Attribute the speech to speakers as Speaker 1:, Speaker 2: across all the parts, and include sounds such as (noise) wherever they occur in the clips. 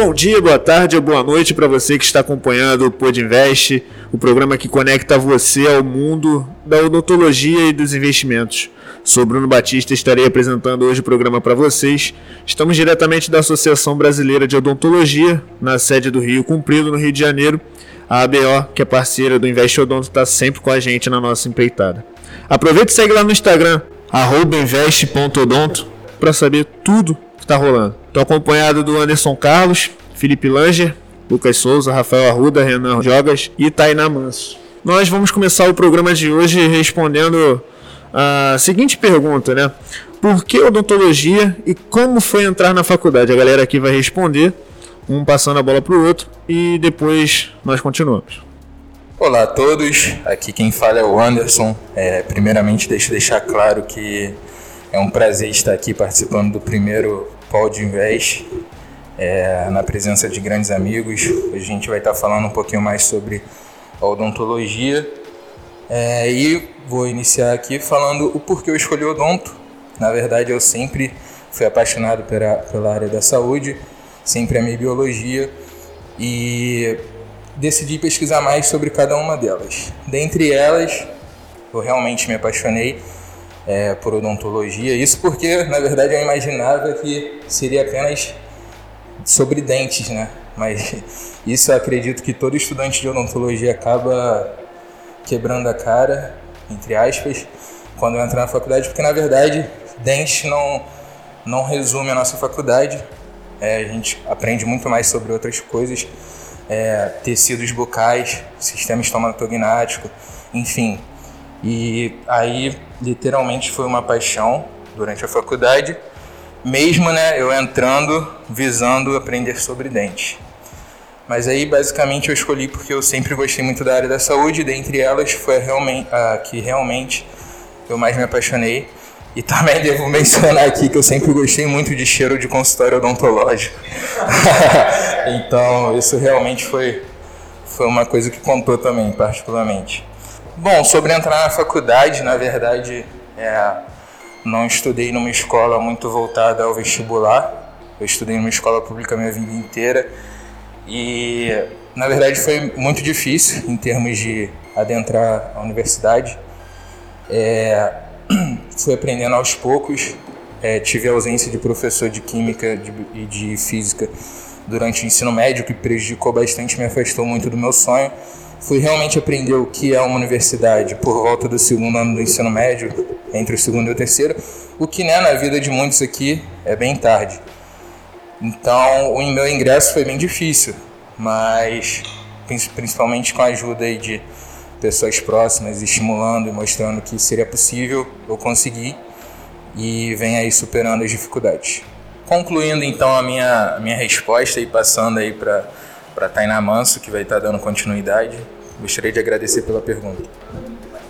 Speaker 1: Bom dia, boa tarde ou boa noite para você que está acompanhando o Pod Invest, o programa que conecta você ao mundo da odontologia e dos investimentos. Sou Bruno Batista e estarei apresentando hoje o programa para vocês. Estamos diretamente da Associação Brasileira de Odontologia, na sede do Rio Cumprido, no Rio de Janeiro. A ABO, que é parceira do Invest Odonto, está sempre com a gente na nossa empreitada. Aproveita e segue lá no Instagram, invest.odonto, para saber tudo está rolando. Estou acompanhado do Anderson Carlos, Felipe Langer, Lucas Souza, Rafael Arruda, Renan Jogas e Tainá Manso. Nós vamos começar o programa de hoje respondendo a seguinte pergunta, né? Por que odontologia e como foi entrar na faculdade? A galera aqui vai responder, um passando a bola para o outro e depois nós continuamos.
Speaker 2: Olá a todos, aqui quem fala é o Anderson. É, primeiramente, deixa eu deixar claro que é um prazer estar aqui participando do primeiro Pod Invest é, na presença de grandes amigos. Hoje a gente vai estar falando um pouquinho mais sobre odontologia. É, e vou iniciar aqui falando o porquê eu escolhi odonto. Na verdade, eu sempre fui apaixonado pela, pela área da saúde, sempre amei biologia e decidi pesquisar mais sobre cada uma delas. Dentre elas, eu realmente me apaixonei é, por odontologia. Isso porque, na verdade, eu imaginava que seria apenas sobre dentes, né? Mas (laughs) isso eu acredito que todo estudante de odontologia acaba quebrando a cara, entre aspas, quando entra na faculdade, porque na verdade dentes não, não resume a nossa faculdade. É, a gente aprende muito mais sobre outras coisas, é, tecidos bucais, sistema estomatognático, enfim. E aí, literalmente, foi uma paixão durante a faculdade mesmo né, eu entrando visando aprender sobre dentes. Mas aí basicamente eu escolhi porque eu sempre gostei muito da área da saúde, dentre elas foi realmente, a que realmente eu mais me apaixonei. E também (laughs) devo mencionar aqui que eu sempre gostei muito de cheiro de consultório odontológico. (laughs) então isso realmente foi, foi uma coisa que contou também, particularmente. Bom, sobre entrar na faculdade, na verdade, é, não estudei numa escola muito voltada ao vestibular. Eu estudei numa escola pública minha vida inteira e, na verdade, foi muito difícil em termos de adentrar a universidade. É, (clears throat) fui aprendendo aos poucos. É, tive ausência de professor de química e de, de física durante o ensino médio, que prejudicou bastante, me afastou muito do meu sonho fui realmente aprender o que é uma universidade por volta do segundo ano do ensino médio, entre o segundo e o terceiro, o que né, na vida de muitos aqui é bem tarde. Então o meu ingresso foi bem difícil, mas principalmente com a ajuda de pessoas próximas, estimulando e mostrando que seria possível, eu consegui e vem aí superando as dificuldades. Concluindo então a minha, a minha resposta e passando aí para para Tainá Manso, que vai estar dando continuidade. Gostaria de agradecer pela pergunta.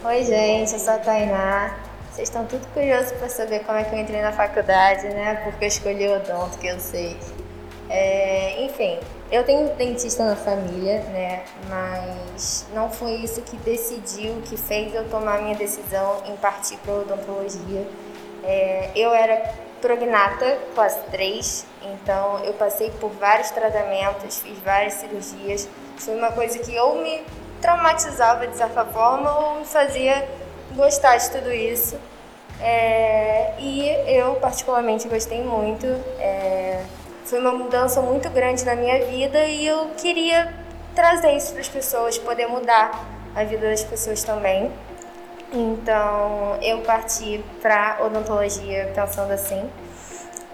Speaker 3: Oi, gente, eu sou a Tainá. Vocês estão tudo curiosos para saber como é que eu entrei na faculdade, né? Porque eu escolhi o odonto, que eu sei. É, enfim, eu tenho dentista na família, né? Mas não foi isso que decidiu, que fez eu tomar minha decisão em partir para odontologia. É, eu era prognata, classe 3, então eu passei por vários tratamentos, fiz várias cirurgias. Foi uma coisa que ou me traumatizava de certa forma ou me fazia gostar de tudo isso. É, e eu particularmente gostei muito. É, foi uma mudança muito grande na minha vida e eu queria trazer isso para as pessoas, poder mudar a vida das pessoas também. Então eu parti para odontologia pensando assim.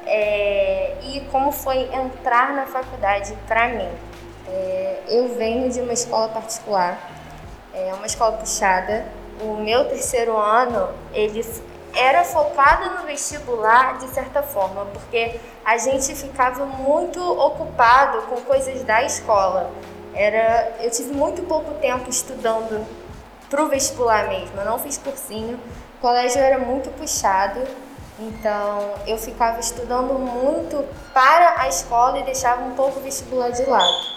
Speaker 3: É, e como foi entrar na faculdade para mim? É, eu venho de uma escola particular, é uma escola puxada. O meu terceiro ano ele era focado no vestibular de certa forma, porque a gente ficava muito ocupado com coisas da escola. Era, eu tive muito pouco tempo estudando para o vestibular mesmo. Eu não fiz cursinho. O colégio era muito puxado, então eu ficava estudando muito para a escola e deixava um pouco o vestibular de lado.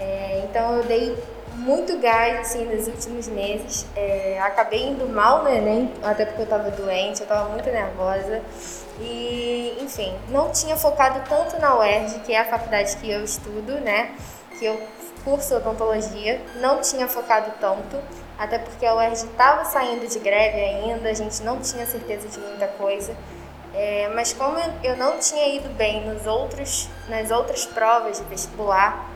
Speaker 3: É, então eu dei muito gás assim nos últimos meses. É, acabei indo mal no Enem, até porque eu estava doente, eu estava muito nervosa. E, enfim, não tinha focado tanto na UERJ, que é a faculdade que eu estudo, né? Que eu curso odontologia, não tinha focado tanto, até porque a UERJ estava saindo de greve ainda, a gente não tinha certeza de muita coisa. É, mas como eu não tinha ido bem nos outros, nas outras provas de vestibular,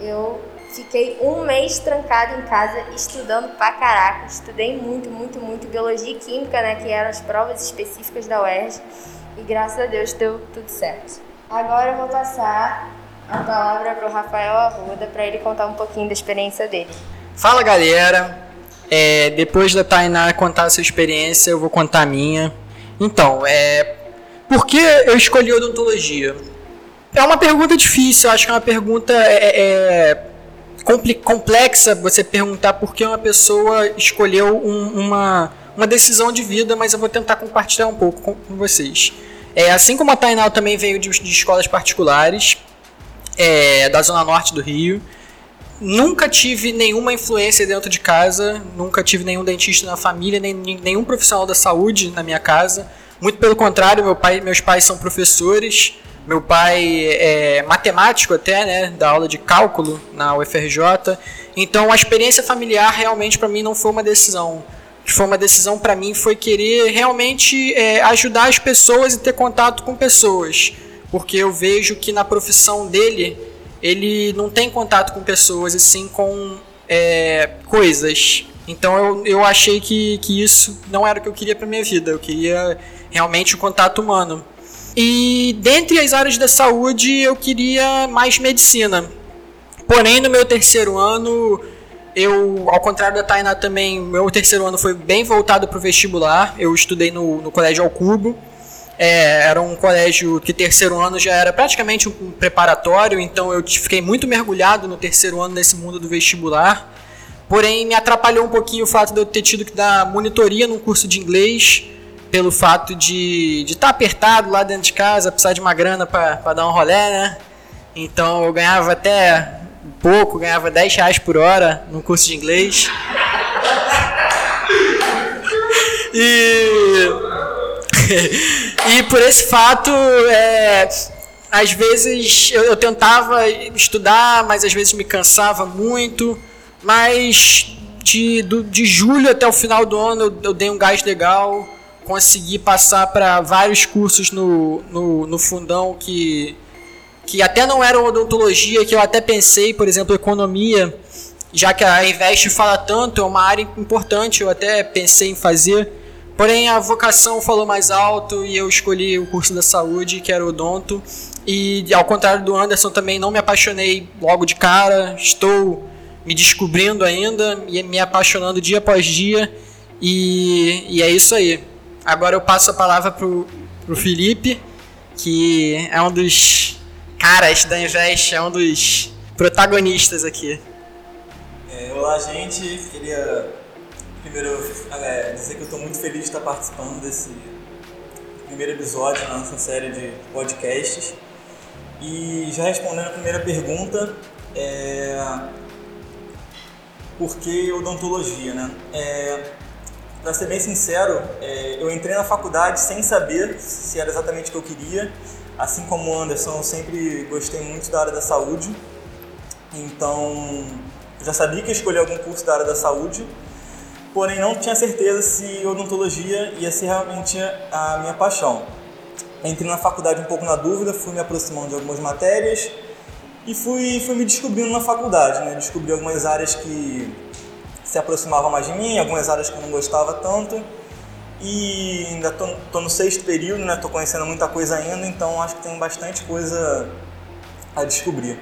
Speaker 3: eu fiquei um mês trancado em casa estudando pra caraca. Estudei muito, muito, muito biologia e química, né, que eram as provas específicas da UERJ. E graças a Deus deu tudo certo. Agora eu vou passar a palavra para o Rafael Arruda para ele contar um pouquinho da experiência dele.
Speaker 4: Fala galera, é, depois da Tainá contar a sua experiência, eu vou contar a minha. Então, é, por que eu escolhi odontologia? É uma pergunta difícil, eu acho que é uma pergunta é, é, complexa você perguntar por que uma pessoa escolheu um, uma, uma decisão de vida, mas eu vou tentar compartilhar um pouco com, com vocês. É, assim como a Tainal também veio de, de escolas particulares, é, da zona norte do Rio, nunca tive nenhuma influência dentro de casa, nunca tive nenhum dentista na família, nem, nenhum profissional da saúde na minha casa. Muito pelo contrário, meu pai, meus pais são professores. Meu pai é matemático até, né, da aula de cálculo na UFRJ. Então a experiência familiar realmente para mim não foi uma decisão. Que foi uma decisão para mim foi querer realmente é, ajudar as pessoas e ter contato com pessoas, porque eu vejo que na profissão dele ele não tem contato com pessoas e sim com é, coisas. Então eu, eu achei que, que isso não era o que eu queria para minha vida. Eu queria realmente o contato humano. E dentre as áreas da saúde, eu queria mais medicina. Porém, no meu terceiro ano, eu, ao contrário da Tainá também, meu terceiro ano foi bem voltado para o vestibular. Eu estudei no, no Colégio Alcubo. É, era um colégio que terceiro ano já era praticamente um preparatório, então eu fiquei muito mergulhado no terceiro ano nesse mundo do vestibular. Porém, me atrapalhou um pouquinho o fato de eu ter tido que dar monitoria num curso de inglês pelo fato de estar tá apertado lá dentro de casa, precisar de uma grana para dar um rolé, né? Então eu ganhava até pouco, ganhava 10 reais por hora no curso de inglês. (laughs) E, e por esse fato, é, às vezes eu, eu, tentava estudar, mas às vezes me cansava muito. Mas de, do, de julho até o final do ano eu, eu dei um gás legal consegui passar para vários cursos no, no, no, fundão que, que até não eram odontologia, que eu até pensei, por exemplo, economia, já que a Invest fala tanto, é uma área importante, eu até pensei em fazer. Porém, a vocação falou mais alto e eu escolhi o curso da saúde, que era odonto. E ao contrário do Anderson, também não me apaixonei logo de cara, estou me descobrindo ainda e me apaixonando dia após dia. E, e é isso aí. Agora eu passo a palavra pro, pro Felipe, que é um dos caras da Invest, é um dos protagonistas aqui.
Speaker 5: É, olá, gente. Queria primeiro é, dizer que eu estou muito feliz de estar participando desse primeiro episódio da nossa série de podcasts. E já respondendo a primeira pergunta, é, por que odontologia, né? É, para ser bem sincero, é, eu entrei na faculdade sem saber se era exatamente o que eu queria. Assim como o Anderson, eu sempre gostei muito da área da saúde. Então, já sabia que ia escolher algum curso da área da saúde, porém não tinha certeza se odontologia ia ser realmente a minha paixão. Entrei na faculdade um pouco na dúvida, fui me aproximando de algumas matérias e fui, fui me descobrindo na faculdade, né? Descobri algumas áreas que se aproximava mais de mim, algumas áreas que eu não gostava tanto. E ainda tô no sexto período, né? Tô conhecendo muita coisa ainda, então acho que tem bastante coisa a descobrir.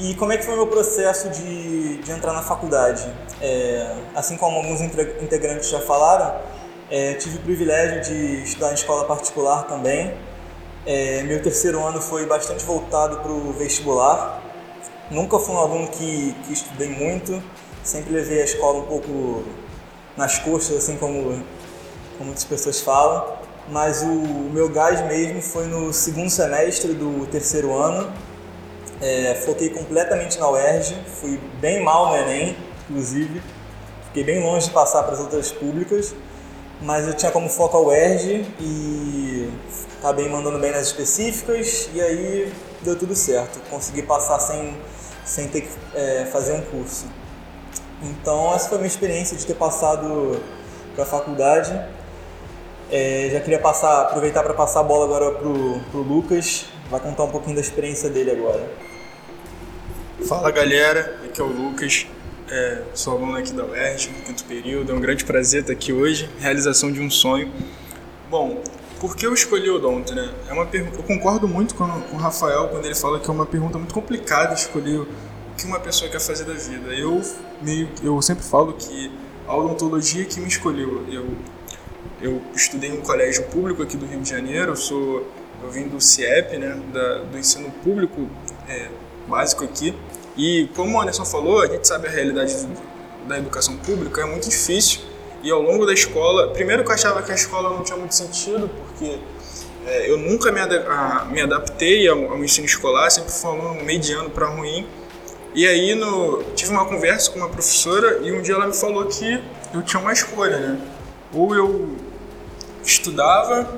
Speaker 5: E como é que foi o meu processo de, de entrar na faculdade? É, assim como alguns integrantes já falaram, é, tive o privilégio de estudar em escola particular também. É, meu terceiro ano foi bastante voltado para o vestibular. Nunca fui um aluno que, que estudei muito, sempre levei a escola um pouco nas costas, assim como, como muitas pessoas falam. Mas o meu gás mesmo foi no segundo semestre do terceiro ano, é, foquei completamente na UERJ, fui bem mal no Enem, inclusive, fiquei bem longe de passar para as outras públicas, mas eu tinha como foco a UERJ e acabei mandando bem nas específicas e aí deu tudo certo, consegui passar sem, sem ter que é, fazer um curso. Então essa foi a minha experiência de ter passado para a faculdade. É, já queria passar, aproveitar para passar a bola agora pro, pro Lucas, vai contar um pouquinho da experiência dele agora.
Speaker 6: Fala galera, aqui é o Lucas, é, sou aluno aqui da UERJ, no quinto período, é um grande prazer estar aqui hoje, realização de um sonho. Bom, por que eu escolhi odonto, né? É uma Eu concordo muito com, com o Rafael quando ele fala que é uma pergunta muito complicada escolher o que uma pessoa quer fazer da vida. Eu, meio, eu sempre falo que a odontologia que me escolheu. Eu eu estudei em um colégio público aqui do Rio de Janeiro, eu sou eu vim do CIEP, né, da, do ensino público é, básico aqui. E como o Anderson falou, a gente sabe a realidade da educação pública é muito difícil. E ao longo da escola, primeiro que eu achava que a escola não tinha muito sentido, porque é, eu nunca me, ad a, me adaptei ao, ao, ensino escolar, sempre foi um mediano para ruim. E aí no, tive uma conversa com uma professora e um dia ela me falou que eu tinha uma escolha, né? Ou eu estudava,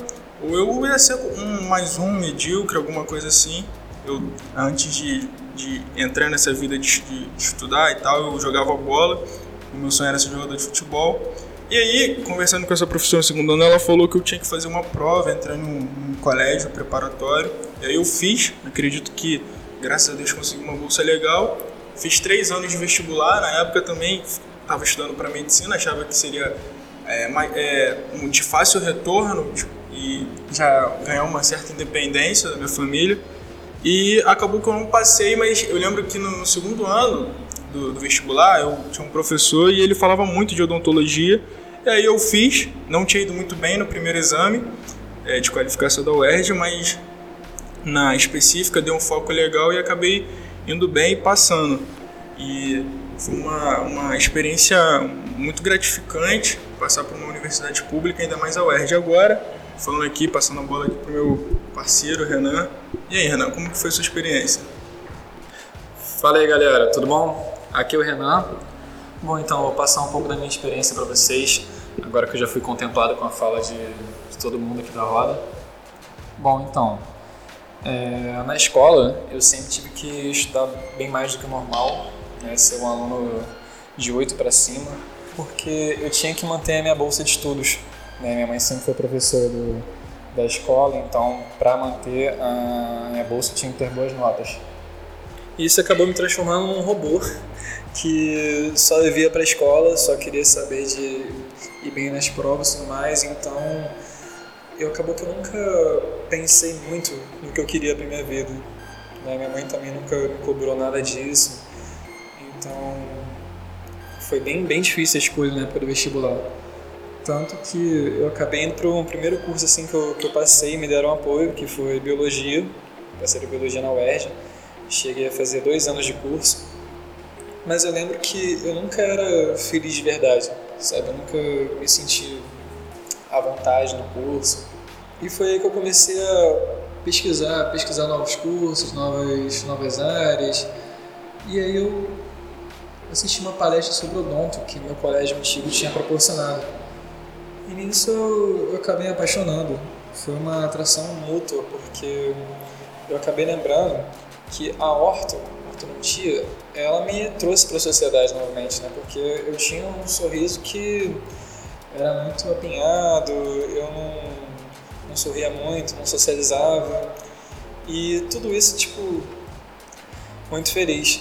Speaker 6: ou eu ia ser um mais um medíocre, alguma coisa assim. Eu, antes de, de entrar nessa vida de, de, estudar e tal, eu jogava bola. O meu sonho era ser jogador de futebol. E aí, conversando com essa professora segundo ano, ela falou que eu tinha que fazer uma prova, entrar num, num colégio preparatório. E aí eu fiz, acredito que, graças a Deus, consegui uma bolsa legal. Fiz três anos de vestibular, na época também estava estudando para medicina, achava que seria é, é, de fácil retorno tipo, e já ganhar uma certa independência da minha família. E acabou que eu não passei, mas eu lembro que no segundo ano do, do, vestibular eu tinha um professor e ele falava muito de odontologia. E aí eu fiz, não tinha ido muito bem no primeiro exame é, de qualificação da UERJ, mas na específica deu um foco legal e acabei indo bem e passando. E foi uma, uma experiência muito gratificante passar por uma universidade pública, ainda mais a UERJ agora. Falando aqui, passando a bola aqui pro meu parceiro Renan. E aí, Renan, como que foi a sua experiência?
Speaker 7: Fala aí, galera, tudo bom? Aqui é o Renan. Bom, então, vou passar um pouco da minha experiência para vocês, agora que eu já fui contemplado com a fala de, de todo mundo aqui da roda. Bom, então, é, na escola eu sempre tive que estudar bem mais do que o normal, né, ser um aluno de 8 para cima, porque eu tinha que manter a minha bolsa de estudos. Né? Minha mãe sempre foi professora do, da escola, então para manter a minha bolsa tinha que ter boas notas. Isso acabou me transformando num robô que só via para a escola, só queria saber de ir bem nas provas e tudo mais, então eu acabou que eu nunca pensei muito no que eu queria para minha vida. Né? Minha mãe também nunca me cobrou nada disso. Então, foi bem, bem difícil a escolha na época do vestibular. Tanto que eu acabei indo para um primeiro curso assim que eu, que eu passei, me deram apoio, que foi Biologia. Passei Biologia na UERJ. Cheguei a fazer dois anos de curso. Mas eu lembro que eu nunca era feliz de verdade, sabe? Eu nunca me senti à vontade no curso. E foi aí que eu comecei a pesquisar, pesquisar novos cursos, novas, novas áreas. E aí eu assisti uma palestra sobre odonto que meu colégio antigo tinha proporcionado. E nisso eu, acabei apaixonando. Foi uma atração mútua, porque eu acabei lembrando que a orto, a ortodontia, ela me trouxe para a sociedade novamente, né? Porque eu tinha um sorriso que era muito apinhado, eu não, não sorria muito, não socializava. E tudo isso, tipo, muito feliz.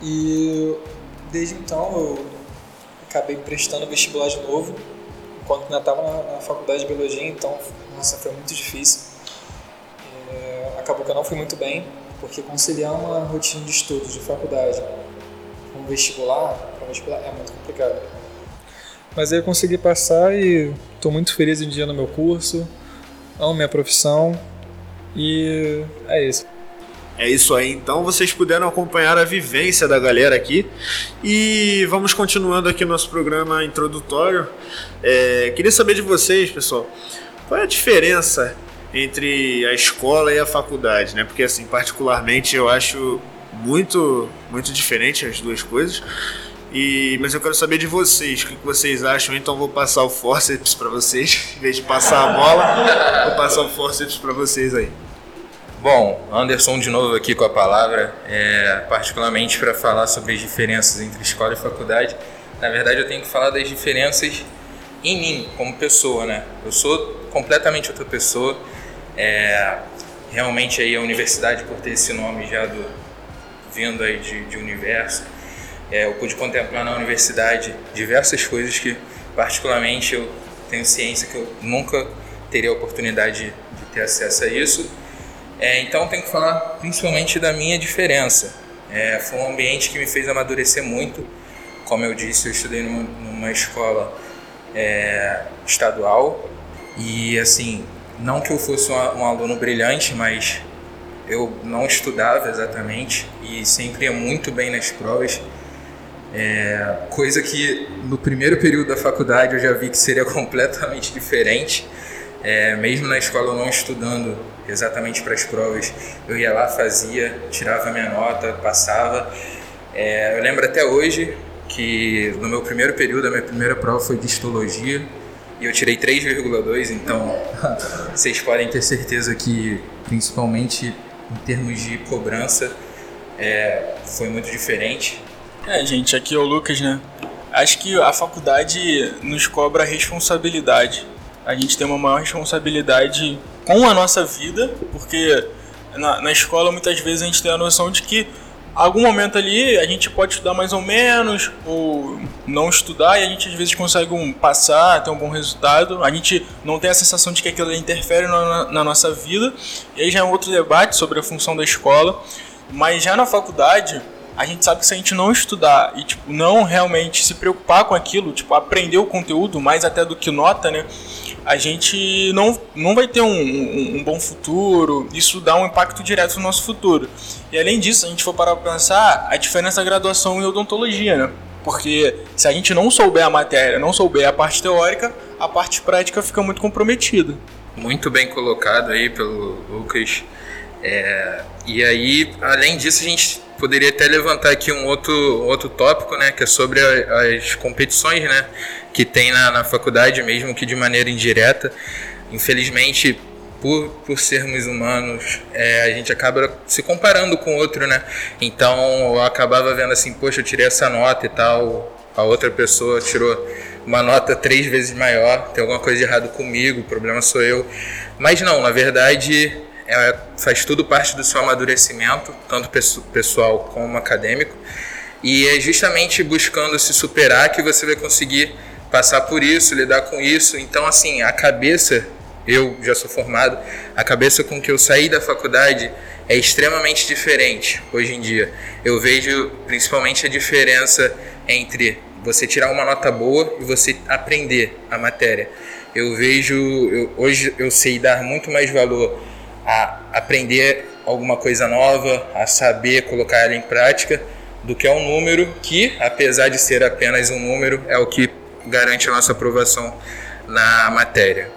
Speaker 7: E desde então eu acabei prestando vestibular de novo, enquanto ainda estava na, faculdade de biologia, então nossa, foi muito difícil. É, acabou que eu não fui muito bem, porque conciliar uma rotina de estudos de faculdade com vestibular, com vestibular é muito complicado. Mas aí eu consegui passar e estou muito feliz em dia no meu curso, amo minha profissão e é isso.
Speaker 1: É isso aí, então vocês puderam acompanhar a vivência da galera aqui e vamos continuando aqui nosso programa introdutório. É, queria saber de vocês, pessoal, qual é a diferença entre a escola e a faculdade, né? Porque assim, particularmente eu acho muito muito diferente as duas coisas. E, mas eu quero saber de vocês, o que vocês acham, então vou passar o forceps para vocês, (laughs) em vez de passar a bola, vou passar o forceps para vocês aí.
Speaker 2: Bom, Anderson de novo aqui com a palavra, é, particularmente para falar sobre as diferenças entre escola e faculdade. Na verdade, eu tenho que falar das diferenças em mim, como pessoa, né? Eu sou completamente outra pessoa. É, realmente aí a universidade, por ter esse nome já do, vindo aí de, de universo, é, eu pude contemplar na universidade diversas coisas que, particularmente, eu tenho ciência que eu nunca teria a oportunidade de ter acesso a isso é, então tenho que falar principalmente da minha diferença. É, foi um ambiente que me fez amadurecer muito. Como eu disse, eu estudei numa, numa escola é, estadual e assim, não que eu fosse um, um aluno brilhante, mas eu não estudava exatamente e sempre ia muito bem nas provas. É, coisa que no primeiro período da faculdade eu já vi que seria (laughs) completamente diferente. É, mesmo na escola não estudando exatamente para as provas, eu ia lá, fazia, tirava minha nota, passava. É, eu lembro até hoje que no meu primeiro período, a minha primeira prova foi de histologia e eu tirei 3,2, então (laughs) vocês podem ter certeza que, principalmente em termos de cobrança, é, foi muito diferente.
Speaker 6: É, gente, aqui é o Lucas, né? Acho que a faculdade nos cobra responsabilidade a gente tem uma maior responsabilidade com a nossa vida, porque na, na escola muitas vezes a gente tem a noção de que algum momento ali a gente pode estudar mais ou menos ou não estudar e a gente às vezes consegue um, passar, ter um bom resultado. A gente não tem a sensação de que aquilo interfere na, na nossa vida. E aí já é um outro debate sobre a função da escola. Mas já na faculdade, a gente sabe que se a gente não estudar e tipo não realmente se preocupar com aquilo, tipo aprender o conteúdo mais até do que nota, né? a gente não, não vai ter um, um, um, bom futuro, isso dá um impacto direto no nosso futuro. E além disso, a gente for parar para pensar, a diferença da graduação e odontologia, né? Porque se a gente não souber a matéria, não souber a parte teórica, a parte prática fica muito comprometida.
Speaker 2: Muito bem colocado aí pelo Lucas. É, e aí, além disso, a gente poderia até levantar aqui um outro, outro tópico, né, que é sobre a, as competições, né, que tem na, na faculdade, mesmo que de maneira indireta. Infelizmente, por, por sermos humanos, é, a gente acaba se comparando com o outro, né? Então eu acabava vendo assim, poxa, eu tirei essa nota e tal, a outra pessoa tirou uma nota três vezes maior, tem alguma coisa de errado comigo, o problema sou eu. Mas não, na verdade é, faz tudo parte do seu amadurecimento, tanto pessoal como acadêmico. E é justamente buscando se superar que você vai conseguir passar por isso, lidar com isso. Então, assim, a cabeça, eu já sou formado, a cabeça com que eu saí da faculdade é extremamente diferente hoje em dia. Eu vejo principalmente a diferença entre você tirar uma nota boa e você aprender a matéria. Eu vejo, eu, hoje eu sei dar muito mais valor a aprender alguma coisa nova, a saber colocar ela em prática, do que é um número que, apesar de ser apenas um número, é o que garante a nossa aprovação na matéria.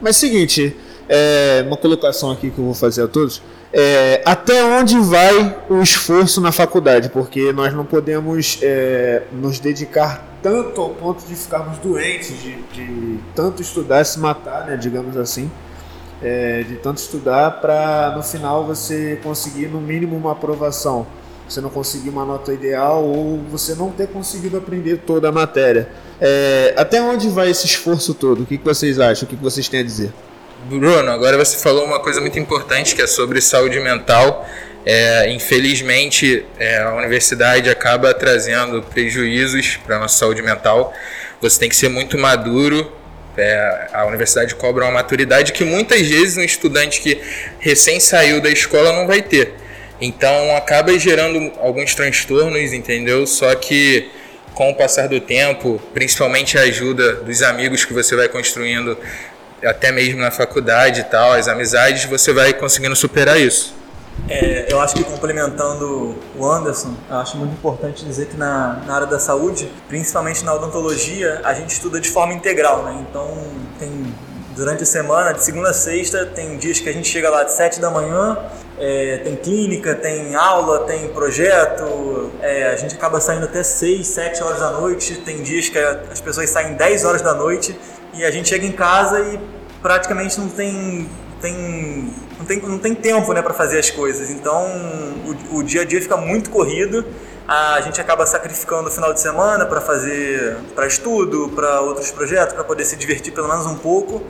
Speaker 1: Mas seguinte, é, uma colocação aqui que eu vou fazer a todos. É, até onde vai o esforço na faculdade? Porque nós não podemos é, nos dedicar tanto ao ponto de ficarmos doentes, de, de tanto estudar se matar, né, digamos assim é, de tanto estudar para no final você conseguir no mínimo uma aprovação. Você não conseguir uma nota ideal ou você não ter conseguido aprender toda a matéria. É, até onde vai esse esforço todo? O que, que vocês acham? O que, que vocês têm a dizer?
Speaker 2: Bruno, agora você falou uma coisa muito importante que é sobre saúde mental. É, infelizmente, é, a universidade acaba trazendo prejuízos para a nossa saúde mental. Você tem que ser muito maduro é, a universidade cobra uma maturidade que muitas vezes um estudante que recém saiu da escola não vai ter. Então acaba gerando alguns transtornos, entendeu? Só que com o passar do tempo, principalmente a ajuda dos amigos que você vai construindo, até mesmo na faculdade e tal, as amizades, você vai conseguindo superar isso.
Speaker 5: É, eu acho que complementando o Anderson, acho muito importante dizer que na, na área da saúde, principalmente na odontologia, a gente estuda de forma integral, né? Então tem durante a semana, de segunda a sexta, tem dias que a gente chega lá de 7 da manhã, é, tem clínica, tem aula, tem projeto, é, a gente acaba saindo até 6, 7 horas da noite, tem dias que as pessoas saem 10 horas da noite e a gente chega em casa e praticamente não tem, tem, não tem, não tem tempo né, para fazer as coisas. Então o, o dia a dia fica muito corrido a gente acaba sacrificando o final de semana para fazer para estudo, para outros projetos, para poder se divertir pelo menos um pouco.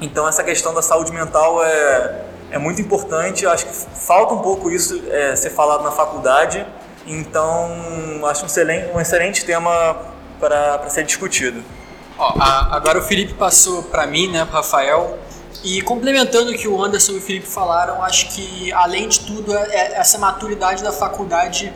Speaker 5: Então essa questão da saúde mental é, é muito importante. Eu acho que falta um pouco isso é, ser falado na faculdade. Então acho um excelente, um excelente tema para ser discutido.
Speaker 4: Ó, a, agora o Felipe passou para mim, né, para Rafael. E complementando o que o Anderson e o Felipe falaram, acho que além de tudo é, é essa maturidade da faculdade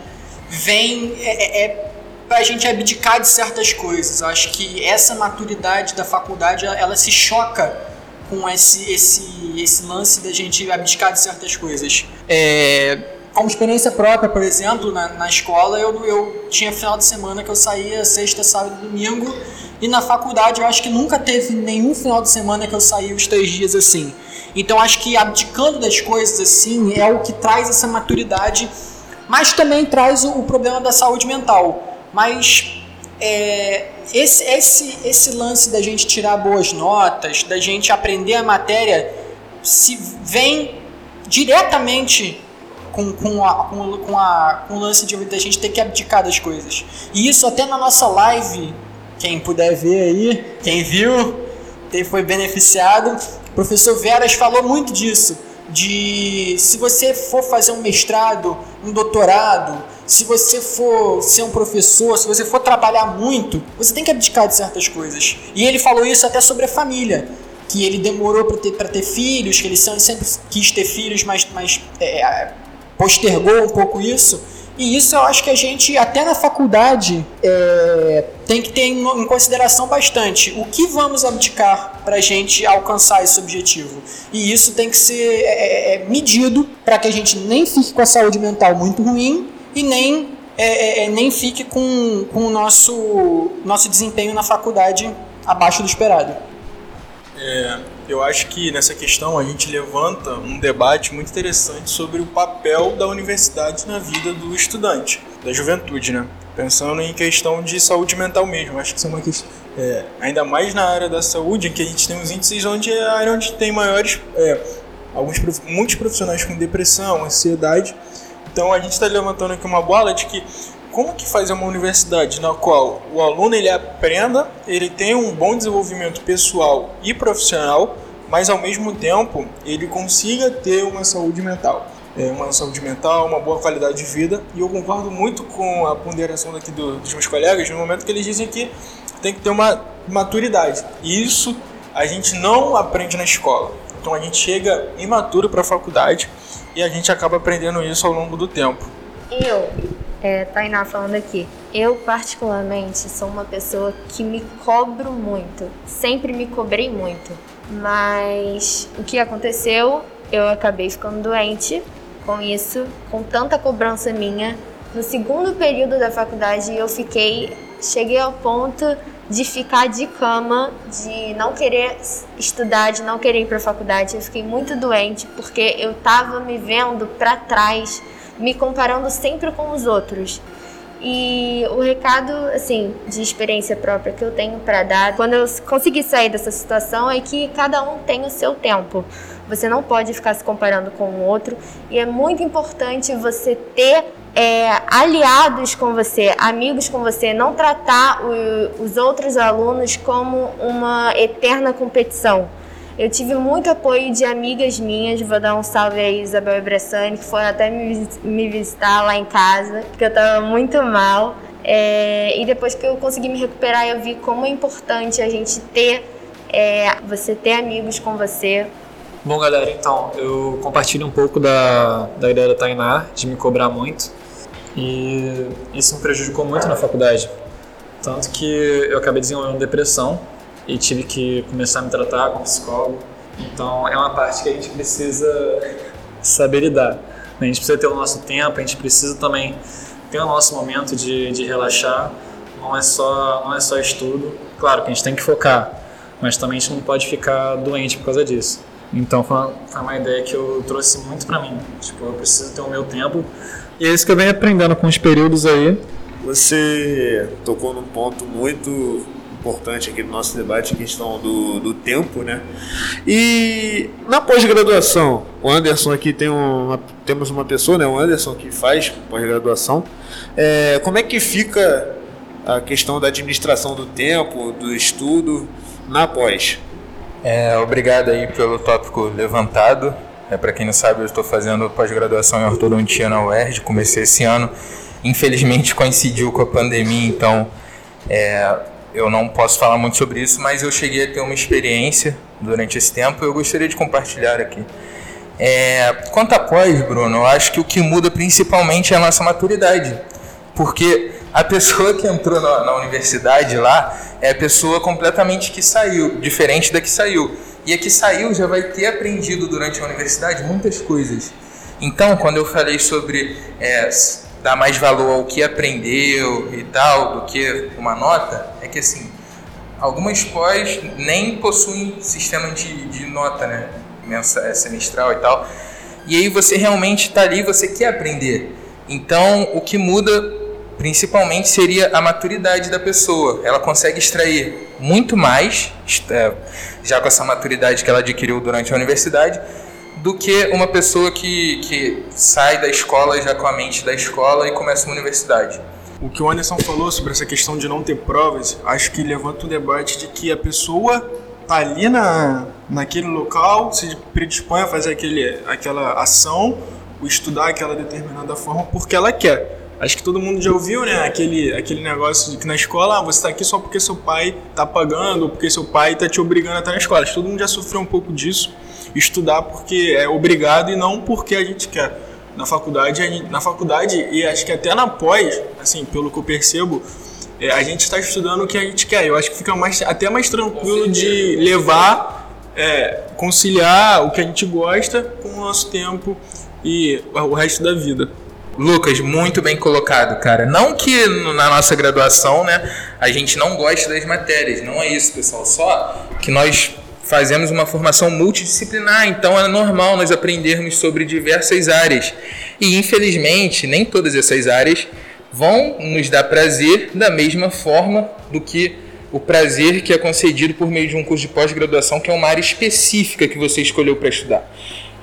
Speaker 4: vem é, é, é para a gente abdicar de certas coisas. Acho que essa maturidade da faculdade ela se choca com esse, esse, esse lance da gente abdicar de certas coisas. É, como experiência própria, por exemplo, na, na escola, eu, eu tinha final de semana que eu saía sexta, sábado e domingo, e na faculdade eu acho que nunca teve nenhum final de semana que eu saía os três dias assim. Então acho que abdicando das coisas assim é o que traz essa maturidade mas também traz o, o problema da saúde mental. Mas é, esse, esse, esse lance da gente tirar boas notas, da gente aprender a matéria, se vem diretamente com, com, a, com, com, a, com o lance de da gente ter que abdicar das coisas. E isso até na nossa live, quem puder ver aí, quem viu, quem foi beneficiado, o professor Veras falou muito disso de se você for fazer um mestrado, um doutorado, se você for ser um professor, se você for trabalhar muito, você tem que abdicar de certas coisas. E ele falou isso até sobre a família, que ele demorou para ter, ter filhos, que ele sempre quis ter filhos, mas, mas é, postergou um pouco isso. E isso eu acho que a gente, até na faculdade, é, tem que ter em consideração bastante. O que vamos abdicar para a gente alcançar esse objetivo? E isso tem que ser é, é, é medido para que a gente nem fique com a saúde mental muito ruim e nem, é, nem fique com, com o nosso, nosso desempenho na faculdade abaixo do esperado.
Speaker 6: É, eu acho que nessa questão a gente levanta um debate muito interessante sobre o papel da universidade na vida do estudante, da juventude, né? Pensando em questão de saúde mental mesmo. Acho que isso é uma questão. É, ainda mais na área da saúde, em que a gente tem os índices onde é a área onde tem maiores. É, alguns, muitos profissionais com depressão, ansiedade. Então a gente está levantando aqui uma bola de que como que fazer uma universidade na qual o aluno ele aprenda, ele tem um bom desenvolvimento pessoal e profissional, mas ao mesmo tempo ele consiga ter uma saúde mental. É, uma saúde mental, uma boa qualidade de vida. E eu concordo muito com a ponderação daqui do, dos meus colegas no momento que eles dizem que tem que ter uma maturidade. E isso a gente não aprende na escola. Então a gente chega imaturo para a faculdade e a gente acaba aprendendo isso ao longo do tempo.
Speaker 3: Eu é, Tainá falando aqui. Eu, particularmente, sou uma pessoa que me cobro muito. Sempre me cobrei muito. Mas o que aconteceu? Eu acabei ficando doente com isso, com tanta cobrança minha. No segundo período da faculdade, eu fiquei. Cheguei ao ponto de ficar de cama, de não querer estudar, de não querer ir para a faculdade. Eu fiquei muito doente porque eu tava me vendo para trás me comparando sempre com os outros. E o recado, assim, de experiência própria que eu tenho para dar, quando eu conseguir sair dessa situação, é que cada um tem o seu tempo. Você não pode ficar se comparando com o outro. E é muito importante você ter é, aliados com você, amigos com você, não tratar o, os outros alunos como uma eterna competição. Eu tive muito apoio de amigas minhas, vou dar um salve aí, Isabel e Bressani, que foram até me, me visitar lá em casa, porque eu estava muito mal. É, e depois que eu consegui me recuperar, eu vi como é importante a gente ter, é, você ter amigos com você.
Speaker 7: Bom, galera, então, eu compartilho um pouco da, da ideia da Tainá, de me cobrar muito. E isso me prejudicou muito na faculdade. Tanto que eu acabei desenvolvendo depressão e tive que começar a me tratar com psicólogo. Então é uma parte que a gente precisa saber lidar. A gente precisa ter o nosso tempo, a gente precisa também ter o nosso momento de, de relaxar. Não é só não é só estudo. Claro que a gente tem que focar, mas também a gente não pode ficar doente por causa disso. Então foi uma, foi uma ideia que eu trouxe muito para mim. Tipo, eu preciso ter o meu tempo. E é isso que eu venho aprendendo com os períodos aí.
Speaker 1: Você tocou num ponto muito importante aqui no nosso debate, questão do, do tempo, né? E na pós-graduação, o Anderson aqui tem uma, temos uma pessoa, né? O Anderson que faz pós-graduação. É, como é que fica a questão da administração do tempo, do estudo na pós?
Speaker 2: É, obrigado aí pelo tópico levantado. É, para quem não sabe, eu estou fazendo pós-graduação em ortodontia na UERJ, comecei esse ano. Infelizmente coincidiu com a pandemia, então é, eu não posso falar muito sobre isso, mas eu cheguei a ter uma experiência durante esse tempo e eu gostaria de compartilhar aqui. É, quanto a pós, Bruno, eu acho que o que muda principalmente é a nossa maturidade. Porque a pessoa que entrou na, na, universidade lá é a pessoa completamente que saiu, diferente da que saiu. E a que saiu já vai ter aprendido durante a universidade muitas coisas. Então, quando eu falei sobre é, dar mais valor ao que aprendeu e tal, do que uma nota, é que assim, algumas pós nem possuem sistema de, de nota, né? É, semestral e tal. E aí você realmente está ali, você quer aprender. Então, o que muda principalmente seria a maturidade da pessoa. Ela consegue extrair muito mais, é, já com essa maturidade que ela adquiriu durante a universidade, do que uma pessoa que, que sai da escola já com a mente da escola e começa uma universidade.
Speaker 6: O que o Anderson falou sobre essa questão de não ter provas, acho que levanta o debate de que a pessoa tá ali na, naquele local, se predispõe a fazer aquele, aquela ação, ou estudar aquela determinada forma porque ela quer. Acho que todo mundo já ouviu, né? Aquele, aquele negócio de que na escola ah, você está aqui só porque seu pai está pagando ou porque seu pai está te obrigando a estar na escola. Acho que todo mundo já sofreu um pouco disso. Estudar porque é obrigado e não porque a gente quer. Na faculdade, na faculdade e acho que até na pós, assim, pelo que eu percebo, é, a gente está estudando o que a gente quer. Eu acho que fica mais, até mais tranquilo de levar, é, conciliar o que a gente gosta com o nosso tempo e o resto da vida.
Speaker 2: Lucas, muito bem colocado, cara. Não que na nossa graduação, né, a gente não goste das matérias, não é isso, pessoal. Só que nós fazemos uma formação multidisciplinar, então é normal nós aprendermos sobre diversas áreas. E infelizmente, nem todas essas áreas vão nos dar prazer da mesma forma do que o prazer que é concedido por meio de um curso de pós-graduação, que é uma área específica que você escolheu para estudar.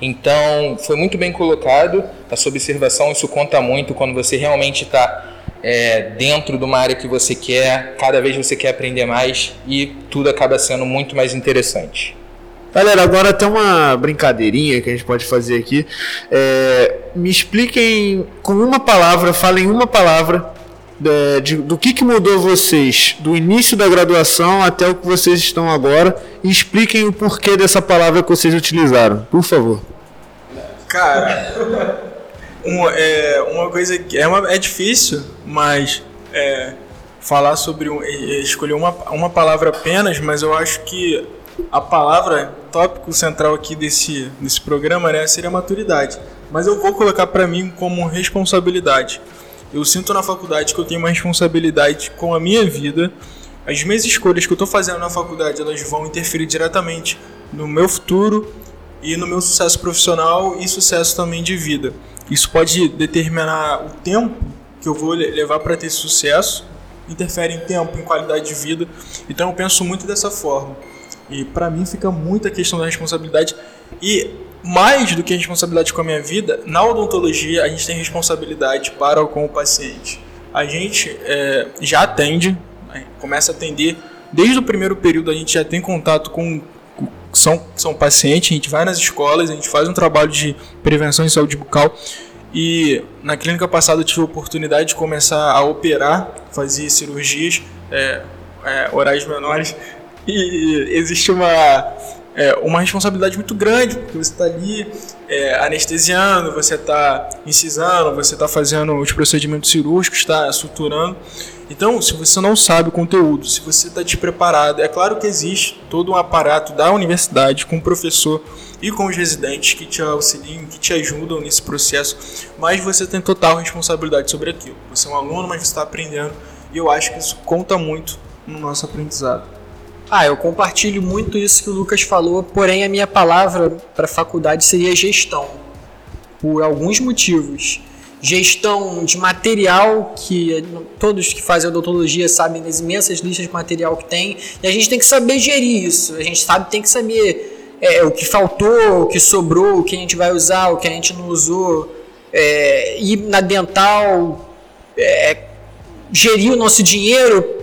Speaker 2: Então, foi muito bem colocado a sua observação. Isso conta muito quando você realmente está é, dentro de uma área que você quer, cada vez você quer aprender mais e tudo acaba sendo muito mais interessante.
Speaker 1: Galera, agora tem uma brincadeirinha que a gente pode fazer aqui. É, me expliquem com uma palavra, falem uma palavra de, de, do que, que mudou vocês do início da graduação até o que vocês estão agora e expliquem o porquê dessa palavra que vocês utilizaram, por favor.
Speaker 6: Cara, uma, é, uma coisa que é, uma, é difícil, mas é, falar sobre um, escolher uma, uma palavra apenas, mas eu acho que a palavra tópico central aqui desse, desse programa né, seria maturidade. Mas eu vou colocar para mim como responsabilidade. Eu sinto na faculdade que eu tenho uma responsabilidade com a minha vida. As minhas escolhas que eu estou fazendo na faculdade, elas vão interferir diretamente no meu futuro e no meu sucesso profissional e sucesso também de vida. Isso pode determinar o tempo que eu vou levar para ter sucesso, interfere em tempo, em qualidade de vida. Então eu penso muito dessa forma. E para mim fica muito a questão da responsabilidade e mais do que a responsabilidade com a minha vida, na odontologia a gente tem responsabilidade para com o paciente. A gente é, já atende, né, começa a atender desde o primeiro período, a gente já tem contato com são, são pacientes, a gente vai nas escolas, a gente faz um trabalho de prevenção em saúde bucal. E na clínica passada eu tive a oportunidade de começar a operar, fazer cirurgias é, é, orais menores. E existe uma é, uma responsabilidade muito grande, porque você está ali é, anestesiando, você está incisando, você está fazendo os procedimentos cirúrgicos, está suturando. Então, se você não sabe o conteúdo, se você está despreparado, é claro que existe todo um aparato da universidade com o professor e com os residentes que te auxiliam, que te ajudam nesse processo, mas você tem total responsabilidade sobre aquilo. Você é um aluno, mas você está aprendendo, e eu acho que isso conta muito no nosso aprendizado.
Speaker 4: Ah, eu compartilho muito isso que o Lucas falou, porém a minha palavra para a faculdade seria gestão, por alguns motivos. Gestão de material, que todos que fazem odontologia sabem das imensas listas de material que tem, e a gente tem que saber gerir isso. A gente sabe, tem que saber é, o que faltou, o que sobrou, o que a gente vai usar, o que a gente não usou, é, ir na dental, é, gerir o nosso dinheiro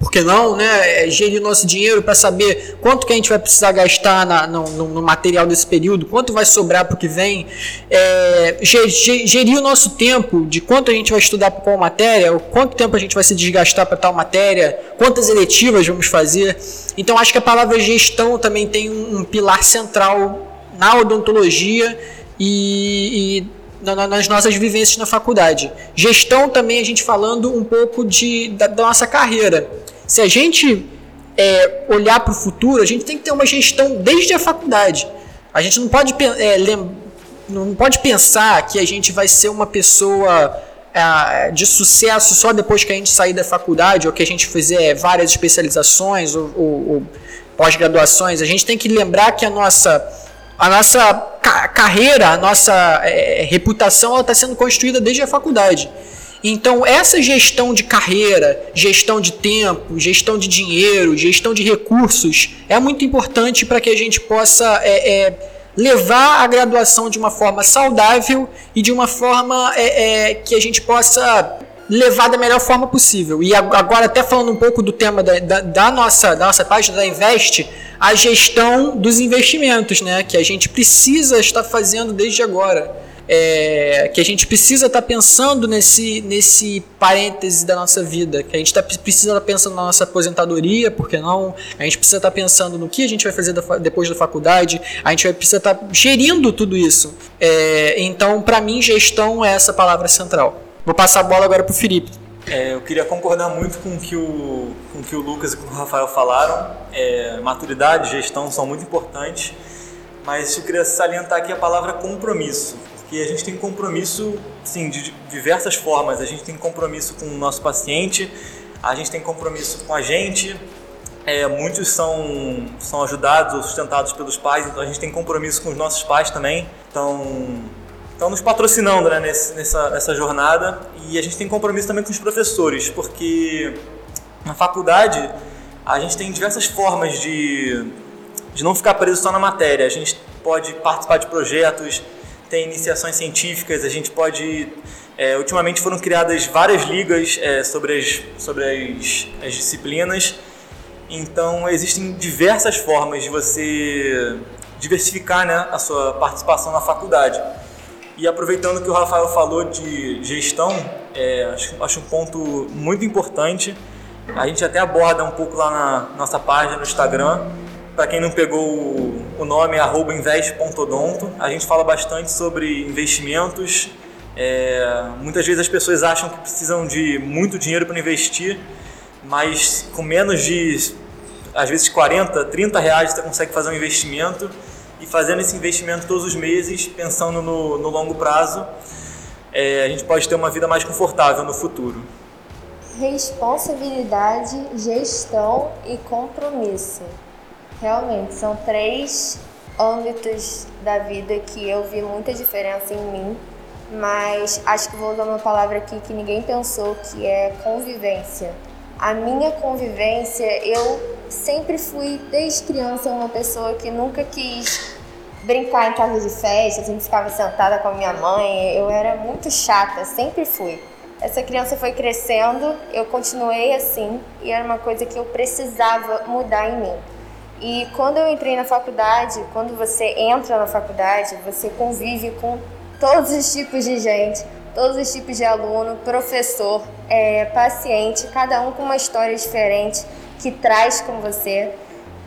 Speaker 4: por que não, né? É, gerir nosso dinheiro para saber quanto que a gente vai precisar gastar na, no, no, material desse período, quanto vai sobrar para o que vem, é, gerir o nosso tempo, de quanto a gente vai estudar para qual matéria, quanto tempo a gente vai se desgastar para tal matéria, quantas eletivas vamos fazer. Então acho que a palavra gestão também tem um, um pilar central na odontologia e, e nas nossas vivências na faculdade. Gestão também a gente falando um pouco de, da, da nossa carreira. Se a gente é, olhar para o futuro, a gente tem que ter uma gestão desde a faculdade. A gente não pode, é, não pode pensar que a gente vai ser uma pessoa é, de sucesso só depois que a gente sair da faculdade ou que a gente fizer várias especializações ou, ou, ou pós-graduações. A gente tem que lembrar que a nossa a nossa ca carreira, a nossa é, reputação está sendo construída desde a faculdade. Então, essa gestão de carreira, gestão de tempo, gestão de dinheiro, gestão de recursos é muito importante para que a gente possa é, é, levar a graduação de uma forma saudável e de uma forma é, é que a gente possa levar da melhor forma possível. E agora, até falando um pouco do tema da, da, da nossa, da nossa página da Invest, a gestão dos investimentos, né? Que a gente precisa estar fazendo desde agora. É, que a gente precisa estar pensando nesse, nesse parêntese da nossa vida, que a gente tá, precisa estar pensando na nossa aposentadoria, porque não? A gente precisa estar pensando no que a gente vai fazer da, depois da faculdade, a gente vai precisar estar gerindo tudo isso. É, então, para mim, gestão é essa palavra central. Vou passar a bola agora para o Felipe.
Speaker 5: É, eu queria concordar muito com que o, com que o Lucas e com o Rafael falaram. É, maturidade e gestão são muito importantes, mas eu queria salientar aqui a palavra compromisso, porque a gente tem compromisso sim, de diversas formas. A gente tem compromisso com o nosso paciente, a gente tem compromisso com a gente, é, muitos são, são ajudados ou sustentados pelos pais, então a gente tem compromisso com os nossos pais também. Então, estão nos patrocinando né, nesse, nessa, nessa jornada e a gente tem compromisso também com os professores, porque na faculdade a gente tem diversas formas de, de não ficar preso só na matéria. A gente pode participar de projetos, tem iniciações científicas, a gente pode. É, ultimamente foram criadas várias ligas é, sobre, as, sobre as, as disciplinas, então existem diversas formas de você diversificar né, a sua participação na faculdade. E aproveitando que o Rafael falou de gestão, é, acho, acho um ponto muito importante. A gente até aborda um pouco lá na nossa página no Instagram. Para quem não pegou o, nome, é invest.odonto. A gente fala bastante sobre investimentos. É, muitas vezes as pessoas acham que precisam de muito dinheiro para investir, mas com menos de, às vezes, 40, 30 reais você consegue fazer um investimento e fazendo esse investimento todos os meses, pensando no, no longo prazo, é, a gente pode ter uma vida mais confortável no futuro.
Speaker 3: Responsabilidade, gestão e compromisso. Realmente, são três âmbitos da vida que eu vi muita diferença em mim, mas acho que vou usar uma palavra aqui que ninguém pensou, que é convivência. A minha convivência, eu sempre fui, desde criança, uma pessoa que nunca quis brincar em casa de festa, sempre ficava sentada com a minha mãe. Eu era muito chata, sempre fui. Essa criança foi crescendo, eu continuei assim e era uma coisa que eu precisava mudar em mim. E quando eu entrei na faculdade, quando você entra na faculdade, você convive com todos os tipos de gente, todos os tipos de aluno, professor, é, paciente, cada um com uma história diferente que traz com você.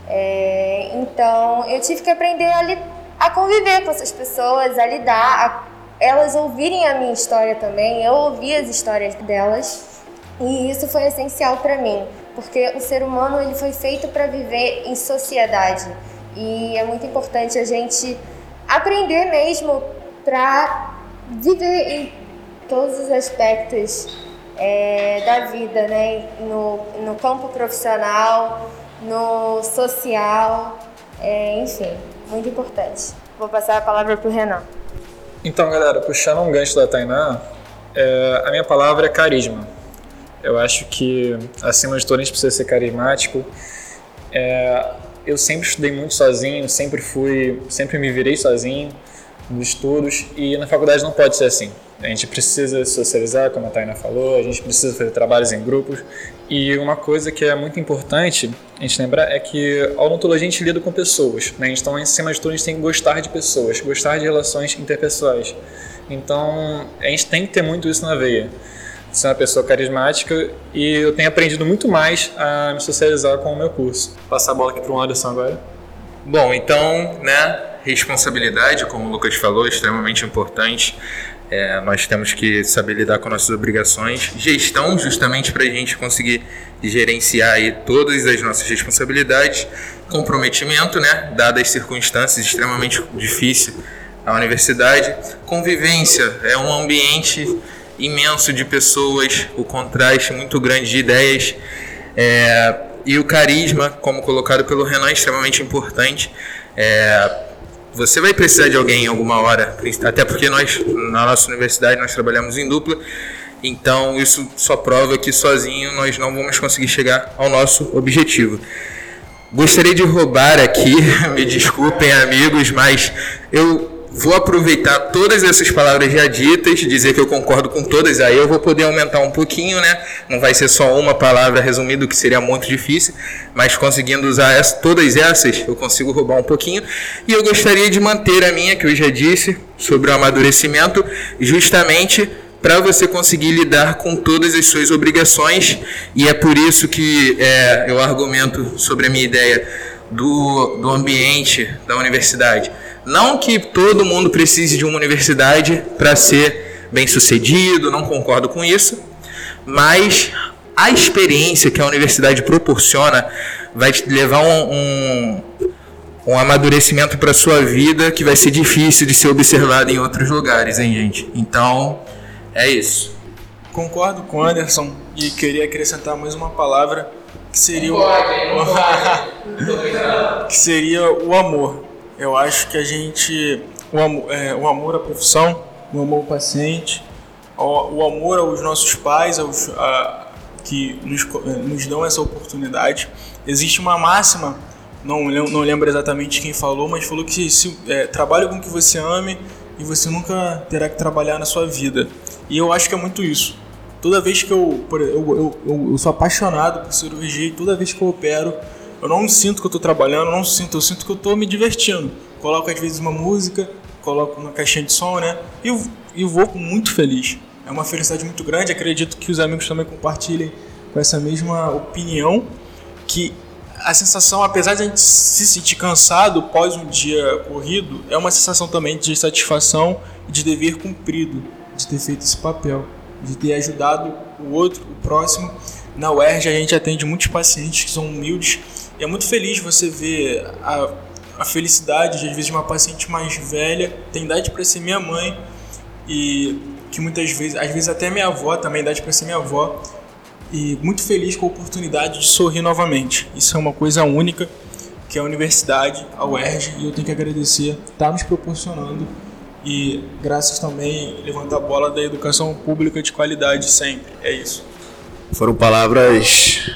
Speaker 3: É, então, eu tive que aprender a, a, conviver com essas pessoas, a lidar, a elas ouvirem a minha história também, eu ouvi as histórias delas. E isso foi essencial para mim, porque o ser humano ele foi feito para viver em sociedade. E é muito importante a gente aprender mesmo para viver em todos os aspectos é, da vida, né? No, no campo profissional, no social, é, enfim, muito importante. Vou passar a palavra para o Renan.
Speaker 7: Então, galera, puxando um gancho da Tainá, é, a minha palavra é carisma. Eu acho que, acima de tudo, a gente precisa ser carismático. É, eu sempre estudei muito sozinho, sempre fui, sempre me virei sozinho nos estudos e na faculdade não pode ser assim. A gente precisa socializar, como a Taina falou, a gente precisa fazer trabalhos em grupos. E uma coisa que é muito importante a gente lembrar é que a odontologia a gente lida com pessoas, né? Então, cima de tudo, a gente tem que gostar de pessoas, gostar de relações interpessoais. Então, a gente tem que ter muito isso na veia. Ser uma pessoa carismática e eu tenho aprendido muito mais a me socializar com o meu curso. Passar a bola aqui para o Anderson agora.
Speaker 2: Bom, então, né, responsabilidade, como o Lucas falou, extremamente importante. É, nós temos que saber lidar com nossas obrigações. Gestão, justamente para a gente conseguir gerenciar aí todas as nossas responsabilidades. Comprometimento, né? Dadas as circunstâncias extremamente difíceis a universidade. Convivência, é um ambiente imenso de pessoas, o contraste muito grande de ideias. É, e o carisma, como colocado pelo Renan, é extremamente importante. É, você vai precisar de alguém em alguma hora, até porque nós, na nossa universidade, nós trabalhamos em dupla, então isso só prova que sozinho nós não vamos conseguir chegar ao nosso objetivo. Gostaria de roubar aqui, (laughs) me desculpem amigos, mas eu Vou aproveitar todas essas palavras já ditas, dizer que eu concordo com todas, aí eu vou poder aumentar um pouquinho, né? Não vai ser só uma palavra resumida, que seria muito difícil, mas conseguindo usar essa, todas essas, eu consigo roubar um pouquinho. E eu gostaria de manter a minha, que eu já disse, sobre o amadurecimento, justamente para você conseguir lidar com todas as suas obrigações, e é por isso que é, eu argumento sobre a minha ideia do, do ambiente da universidade não que todo mundo precise de uma universidade para ser bem sucedido, não concordo com isso, mas a experiência que a universidade proporciona vai te levar um, um, um amadurecimento para sua vida que vai ser difícil de ser observado em outros lugares, hein, gente? Então, é isso.
Speaker 6: Concordo com o Anderson e queria acrescentar mais uma palavra que seria o, (laughs) que seria o amor. Eu acho que a gente. O amor, é, o amor à profissão, o amor ao paciente, o, o amor aos nossos pais, aos, a, que nos, nos dão essa oportunidade. Existe uma máxima, não, não lembro exatamente quem falou, mas falou que se, é, com o que você ame e você nunca terá que trabalhar na sua vida. E eu acho que é muito isso. Toda vez que eu, eu, eu, eu, eu sou apaixonado por cirurgia e toda vez que eu opero, eu não sinto que eu estou trabalhando, eu não sinto, eu sinto que eu estou me divertindo. Coloco às vezes uma música, coloco uma caixinha de som, né? E eu, eu vou muito feliz. É uma felicidade muito grande. Acredito que os amigos também compartilhem com essa mesma opinião. Que a sensação, apesar de a gente se sentir cansado pós um dia corrido, é uma sensação também de satisfação e de dever cumprido, de ter feito esse papel, de ter ajudado o outro, o próximo. Na UERJ a gente atende muitos pacientes que são humildes e é muito feliz você ver a, a felicidade, de, às vezes, de uma paciente mais velha, tem idade para ser minha mãe, e que muitas vezes, às vezes até minha avó também, idade para ser minha avó, e muito feliz com a oportunidade de sorrir novamente. Isso é uma coisa única que a universidade, a UERJ, e eu tenho que agradecer, está nos proporcionando e graças também levantar a bola da educação pública de qualidade sempre. É isso.
Speaker 1: Foram palavras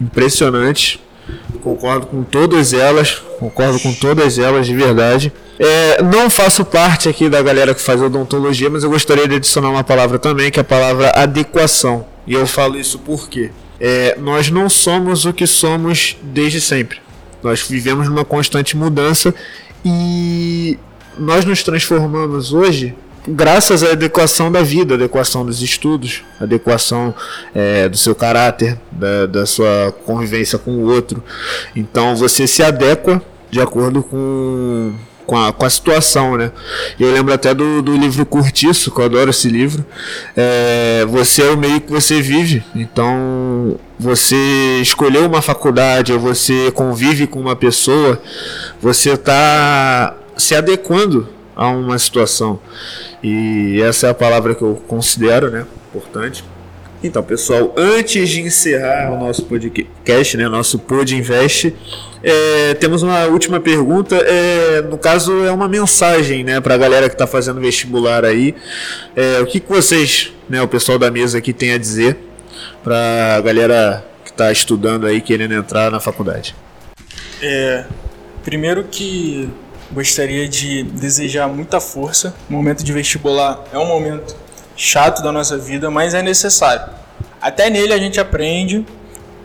Speaker 1: impressionantes concordo com todas elas, concordo com todas elas de verdade. É, não faço parte aqui da galera que faz odontologia, mas eu gostaria de adicionar uma palavra também, que é a palavra adequação. E eu falo isso porque é, nós não somos o que somos desde sempre. Nós vivemos numa constante mudança e nós nos transformamos hoje graças à adequação da vida, adequação dos estudos, adequação é, do seu caráter, da, da sua convivência com o outro. Então você se adequa de acordo com, com, a, com a situação, né? Eu lembro até do, do livro Curtiço, que eu adoro esse livro. É, você é o meio que você vive, então você escolheu uma faculdade ou você convive com uma pessoa, você está se adequando a uma situação. E essa é a palavra que eu considero né, importante. Então, pessoal, antes de encerrar o nosso podcast, né, nosso Pod Invest, é, temos uma última pergunta. É, no caso, é uma mensagem né, para a galera que está fazendo vestibular aí. É, o que, que vocês, né, o pessoal da mesa aqui, tem a dizer para a galera que está estudando aí, querendo entrar na faculdade?
Speaker 6: É, primeiro que gostaria de desejar muita força. O momento de vestibular é um momento chato da nossa vida, mas é necessário. Até nele a gente aprende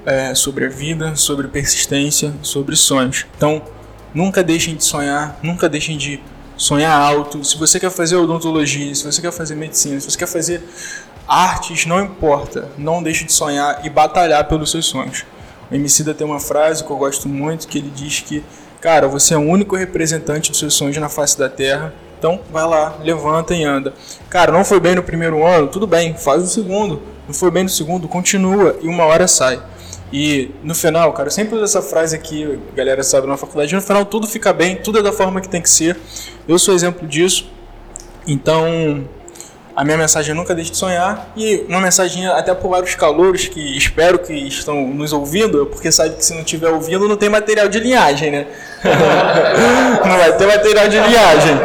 Speaker 6: é, sobre a vida, sobre persistência, sobre sonhos. Então, nunca deixem de sonhar, nunca deixem de sonhar alto. Se você quer fazer odontologia, se você quer fazer medicina, se você quer fazer artes, não importa. Não deixe de sonhar e batalhar pelos seus sonhos. O Emicida tem uma frase que eu gosto muito, que ele diz que, cara, você é o único representante dos seus sonhos na face da Terra então vai lá, levanta e anda. Cara, não foi bem no primeiro ano, tudo bem, faz o segundo. Não foi bem no segundo, continua e uma hora sai. E no final, cara, eu sempre uso essa frase aqui, a galera sabe na faculdade, no final tudo fica bem, tudo é da forma que tem que ser. Eu sou exemplo disso. Então, a minha mensagem é nunca deixe de sonhar e uma mensagem até para vários calouros que espero que estão nos ouvindo, porque sabe que se não estiver ouvindo não tem material de linhagem, né? (laughs) não vai ter material de linhagem.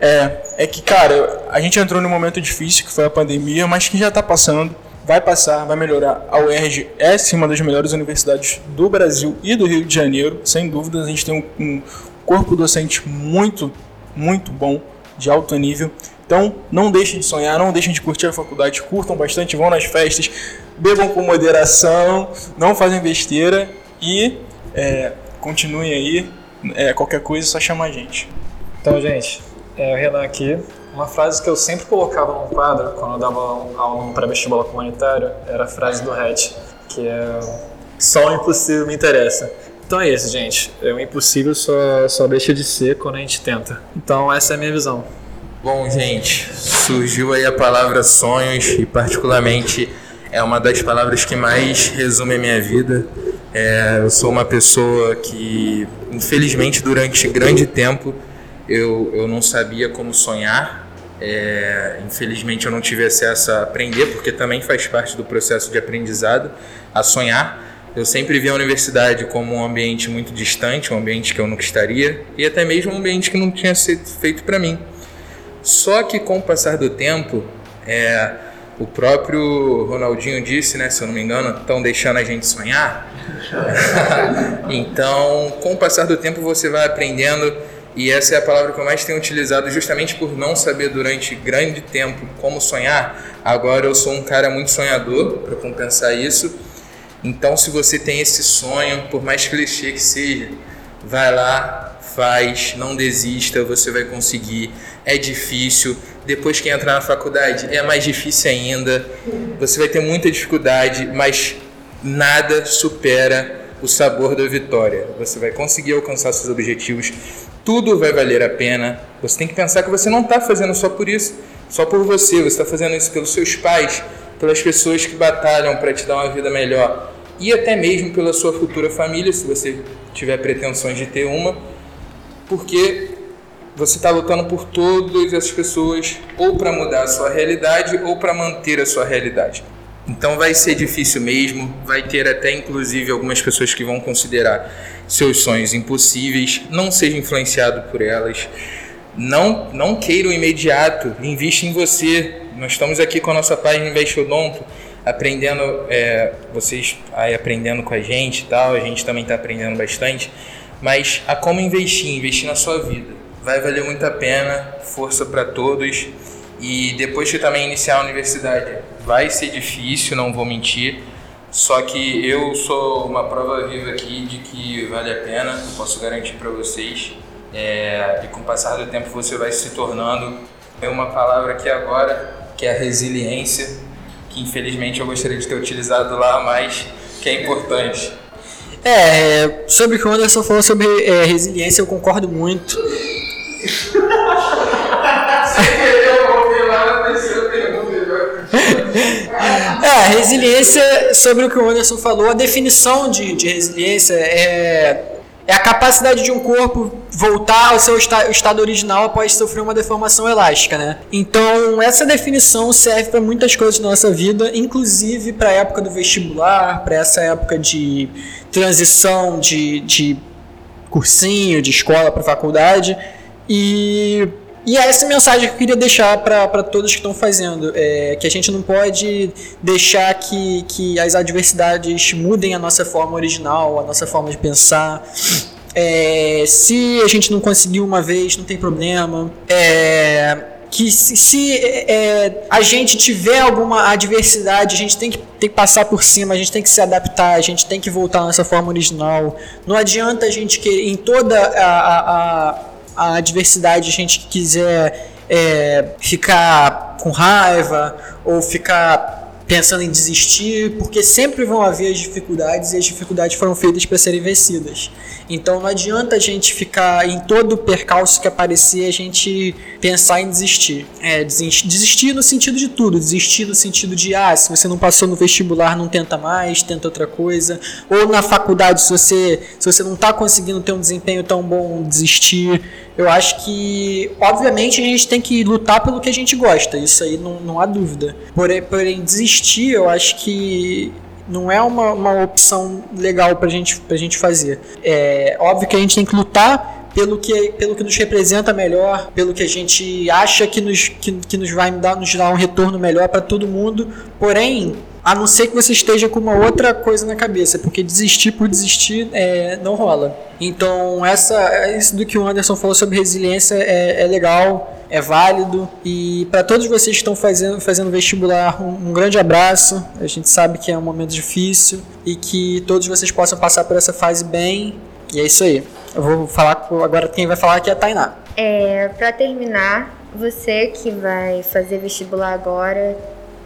Speaker 6: É, é que, cara, a gente entrou num momento difícil, que foi a pandemia, mas que já está passando, vai passar, vai melhorar. A UERJ é sim uma das melhores universidades do Brasil e do Rio de Janeiro, sem dúvidas. A gente tem um, um corpo docente muito, muito bom, de alto nível. Então, não deixem de sonhar, não deixem de curtir a faculdade, curtam bastante, vão nas festas, bebam com moderação, não fazem besteira e é, continuem aí. É, qualquer coisa, é só chamar a gente.
Speaker 7: Então, gente, é, o Renan aqui. Uma frase que eu sempre colocava no quadro quando eu dava aula no pré-vestibular comunitário era a frase do Hatch, que é só o impossível me interessa. Então é isso, gente. É, o impossível só, só deixa de ser quando a gente tenta. Então essa é a minha visão.
Speaker 2: Bom, gente, surgiu aí a palavra sonhos e particularmente é uma das palavras que mais resume a minha vida. É, eu sou uma pessoa que, infelizmente, durante grande tempo eu, eu não sabia como sonhar. É, infelizmente eu não tive acesso a aprender, porque também faz parte do processo de aprendizado, a sonhar. Eu sempre vi a universidade como um ambiente muito distante, um ambiente que eu nunca estaria, e até mesmo um ambiente que não tinha sido feito para mim. Só que com o passar do tempo, é, o próprio Ronaldinho disse, né, se eu não me engano, estão deixando a gente sonhar. (laughs) então, com o passar do tempo, você vai aprendendo e essa é a palavra que eu mais tenho utilizado justamente por não saber durante grande tempo como sonhar. Agora eu sou um cara muito sonhador para compensar isso. Então, se você tem esse sonho, por mais clichê que seja, vai lá, faz, não desista, você vai conseguir. É difícil. Depois que entrar na faculdade, é mais difícil ainda. Você vai ter muita dificuldade, mas nada supera o sabor da vitória. Você vai conseguir alcançar seus objetivos tudo vai valer a pena. Você tem que pensar que você não está fazendo só por isso, só por você, você está fazendo isso pelos seus pais, pelas pessoas que batalham para te dar uma vida melhor e até mesmo pela sua futura família, se você tiver pretensões de ter uma, porque você está lutando por todas essas pessoas, ou para mudar a sua realidade, ou para manter a sua realidade. Então vai ser difícil mesmo, vai ter até inclusive algumas pessoas que vão considerar seus sonhos impossíveis, não seja influenciado por elas. Não, não queira o imediato, investe em você. Nós estamos aqui com a nossa página Investe Odonto, aprendendo, é, vocês aí aprendendo com a gente e tal, a gente também está aprendendo bastante, mas a como investir, investir na sua vida. Vai valer muito a pena, força para todos. E depois que também iniciar a universidade, vai ser difícil, não vou mentir, só que eu sou uma prova viva aqui de que vale a pena, eu posso garantir para vocês. É, e com o passar do tempo você vai se tornando. Tem uma palavra aqui agora, que é a resiliência, que infelizmente eu gostaria de ter utilizado lá, mas que é importante.
Speaker 4: É, sobre o que o Anderson falou sobre é, resiliência, eu concordo muito. (laughs) É, resiliência, sobre o que o Anderson falou, a definição de, de resiliência é, é a capacidade de um corpo voltar ao seu estado original após sofrer uma deformação elástica, né? Então, essa definição serve para muitas coisas na nossa vida, inclusive para a época do vestibular, para essa época de transição de, de cursinho, de escola para faculdade. E e é essa mensagem que eu queria deixar para todos que estão fazendo: é, que a gente não pode deixar que, que as adversidades mudem a nossa forma original, a nossa forma de pensar. É, se a gente não conseguiu uma vez, não tem problema. É, que se, se é, a gente tiver alguma adversidade, a gente tem que, tem que passar por cima, a gente tem que se adaptar, a gente tem que voltar à nossa forma original. Não adianta a gente querer, em toda a, a a adversidade, a gente quiser é, ficar com raiva ou ficar pensando em desistir, porque sempre vão haver as dificuldades e as dificuldades foram feitas para serem vencidas. Então não adianta a gente ficar em todo percalço que aparecer, a gente pensar em desistir. É, desistir no sentido de tudo, desistir no sentido de, ah, se você não passou no vestibular, não tenta mais, tenta outra coisa. Ou na faculdade, se você, se você não está conseguindo ter um desempenho tão bom, desistir. Eu acho que, obviamente, a gente tem que lutar pelo que a gente gosta, isso aí não, não há dúvida. Porém, porém, desistir, eu acho que não é uma, uma opção legal pra gente, pra gente fazer. É óbvio que a gente tem que lutar pelo que, pelo que nos representa melhor, pelo que a gente acha que nos, que, que nos vai dar, nos dar um retorno melhor para todo mundo. Porém, a não ser que você esteja com uma outra coisa na cabeça, porque desistir por desistir é, não rola. Então, essa, isso do que o Anderson falou sobre resiliência é, é legal, é válido. E para todos vocês que estão fazendo, fazendo vestibular, um, um, grande abraço. A gente sabe que é um momento difícil e que todos vocês possam passar por essa fase bem. E é isso aí. Eu vou falar com, agora quem vai falar aqui é a Tainá.
Speaker 3: É, para terminar, você que vai fazer vestibular agora,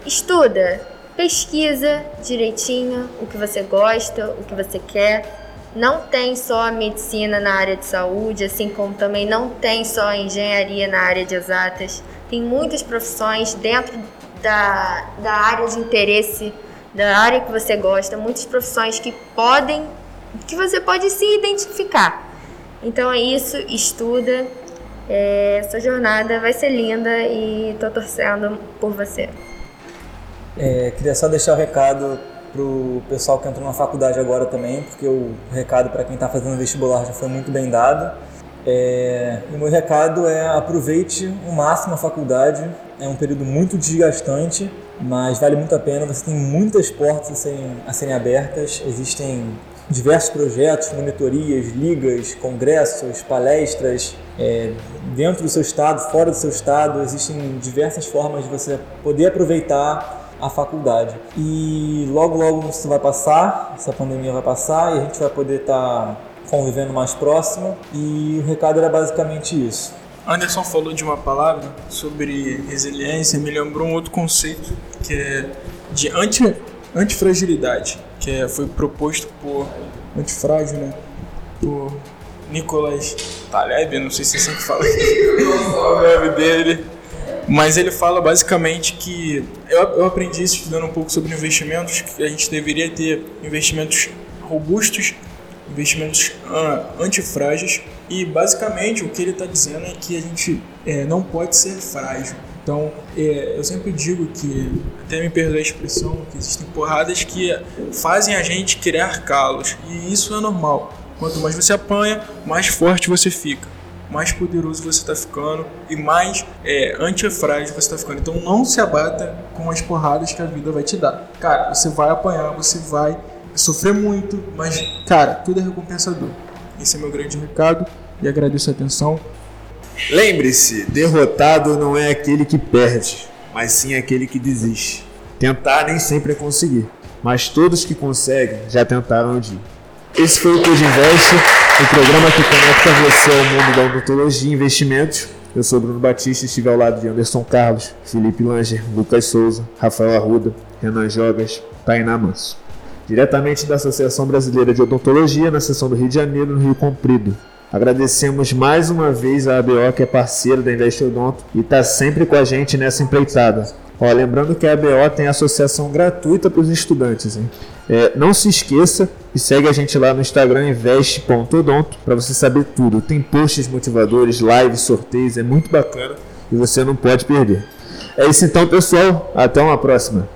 Speaker 3: estuda, pesquisa direitinho o que você gosta, o que você quer não tem só medicina na área de saúde, assim como também não tem só engenharia na área de exatas. Tem muitas profissões dentro da, da área de interesse, da área que você gosta, muitas profissões que podem, que você pode se identificar. Então é isso, estuda. É, essa jornada vai ser linda e tô torcendo por você.
Speaker 5: É, queria só deixar o recado para o pessoal que entrou na faculdade agora também, porque o recado para quem está fazendo vestibular já foi muito bem dado. É, o meu recado é aproveite o máximo a faculdade, é um período muito desgastante, mas vale muito a pena. Você tem muitas portas a serem, a serem abertas, existem diversos projetos, monitorias, ligas, congressos, palestras, é, dentro do seu estado, fora do seu estado, existem diversas formas de você poder aproveitar a faculdade. E logo, logo isso vai passar, essa pandemia vai passar e a gente vai poder estar tá convivendo mais próximo. E o recado era basicamente isso.
Speaker 6: Anderson falou de uma palavra sobre resiliência, me lembrou um outro conceito que é de anti, antifragilidade, que é, foi proposto por antifrágil, né? Por Nicolas Taleb, não sei se você sempre fala o nome dele. Mas ele fala basicamente que eu, eu aprendi isso estudando um pouco sobre investimentos, que a gente deveria ter investimentos robustos, investimentos uh, antifrágeis. E basicamente o que ele está dizendo é que a gente é, não pode ser frágil. Então, é, eu sempre digo que, até me perdoe a expressão, que existem porradas que fazem a gente criar calos. E isso é normal. Quanto mais você apanha, mais forte você fica mais poderoso você está ficando e mais é, antifrágil você está ficando. Então não se abata com as porradas que a vida vai te dar. Cara, você vai apanhar, você vai sofrer muito, mas, cara, tudo é recompensador. Esse é meu grande recado e agradeço a atenção.
Speaker 1: Lembre-se, derrotado não é aquele que perde, mas sim aquele que desiste. Tentar nem sempre é conseguir, mas todos que conseguem já tentaram um dia. Esse foi o Code Invest, o programa que conecta você ao mundo da odontologia e investimentos. Eu sou Bruno Batista e estive ao lado de Anderson Carlos, Felipe Langer, Lucas Souza, Rafael Arruda, Renan Jogas, Tainá Manso. Diretamente da Associação Brasileira de Odontologia, na seção do Rio de Janeiro, no Rio Comprido. Agradecemos mais uma vez a ABO, que é parceira da Invest Odonto e está sempre com a gente nessa empreitada. Ó, lembrando que a ABO tem associação gratuita para os estudantes. Hein? É, não se esqueça e segue a gente lá no Instagram investe.odonto para você saber tudo. Tem posts motivadores, lives, sorteios, é muito bacana e você não pode perder. É isso então, pessoal. Até uma próxima.